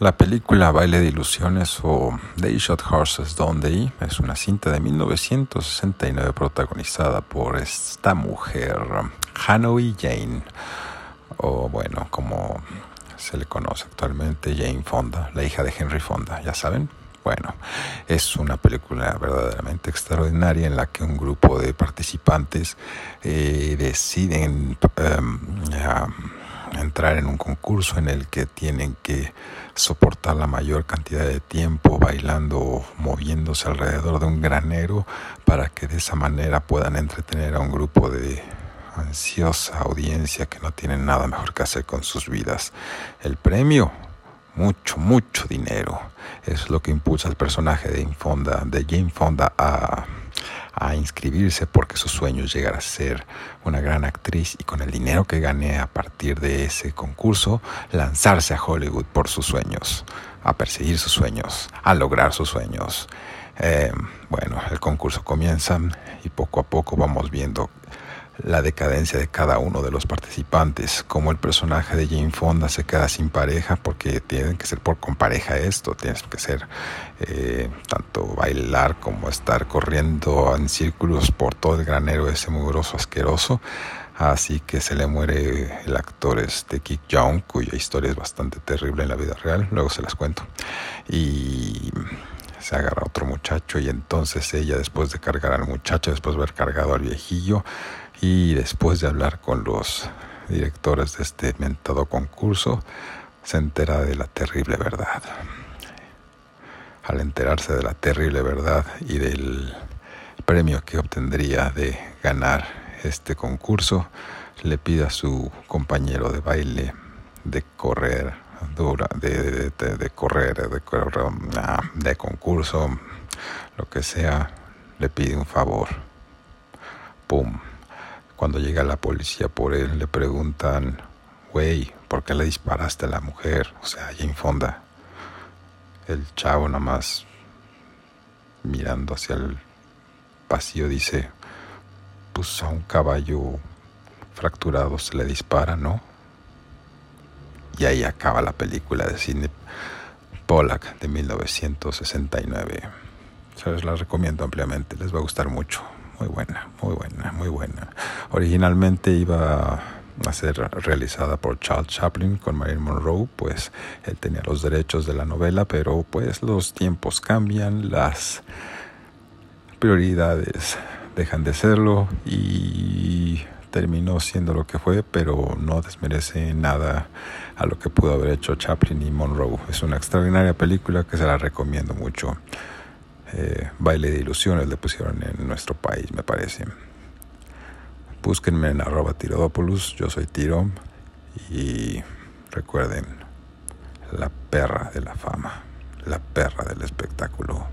La película Baile de Ilusiones o They Shot Horses They es una cinta de 1969 protagonizada por esta mujer, Hanoi Jane, o bueno, como se le conoce actualmente, Jane Fonda, la hija de Henry Fonda, ya saben. Bueno, es una película verdaderamente extraordinaria en la que un grupo de participantes eh, deciden um, entrar en un concurso en el que tienen que soportar la mayor cantidad de tiempo bailando o moviéndose alrededor de un granero para que de esa manera puedan entretener a un grupo de ansiosa audiencia que no tienen nada mejor que hacer con sus vidas. El premio, mucho, mucho dinero. Es lo que impulsa al personaje de, Fonda, de Jane Fonda a a inscribirse porque su sueño es llegar a ser una gran actriz y con el dinero que gané a partir de ese concurso lanzarse a Hollywood por sus sueños, a perseguir sus sueños, a lograr sus sueños. Eh, bueno, el concurso comienza y poco a poco vamos viendo la decadencia de cada uno de los participantes, como el personaje de Jane Fonda se queda sin pareja porque tienen que ser por con pareja esto, tienes que ser eh, tanto bailar como estar corriendo en círculos por todo el granero ese mugroso asqueroso. Así que se le muere el actor este Kick Young, cuya historia es bastante terrible en la vida real, luego se las cuento. Y se agarra otro muchacho y entonces ella después de cargar al muchacho, después de haber cargado al viejillo, y después de hablar con los directores de este mentado concurso, se entera de la terrible verdad. Al enterarse de la terrible verdad y del premio que obtendría de ganar este concurso, le pide a su compañero de baile de correr de, de, correr, de, de concurso, lo que sea, le pide un favor. ¡Pum! Cuando llega la policía por él, le preguntan, güey, ¿por qué le disparaste a la mujer? O sea, Jane Fonda. El chavo nada más mirando hacia el pasillo dice, pues a un caballo fracturado se le dispara, ¿no? Y ahí acaba la película de cine Pollack de 1969. Se les la recomiendo ampliamente, les va a gustar mucho muy buena, muy buena, buena. Originalmente iba a ser realizada por Charles Chaplin con Marilyn Monroe, pues él tenía los derechos de la novela, pero pues los tiempos cambian, las prioridades dejan de serlo y terminó siendo lo que fue, pero no desmerece nada a lo que pudo haber hecho Chaplin y Monroe. Es una extraordinaria película que se la recomiendo mucho. Eh, baile de ilusiones le pusieron en nuestro país, me parece. Búsquenme en arroba tirodopoulos, yo soy Tiro y recuerden, la perra de la fama, la perra del espectáculo.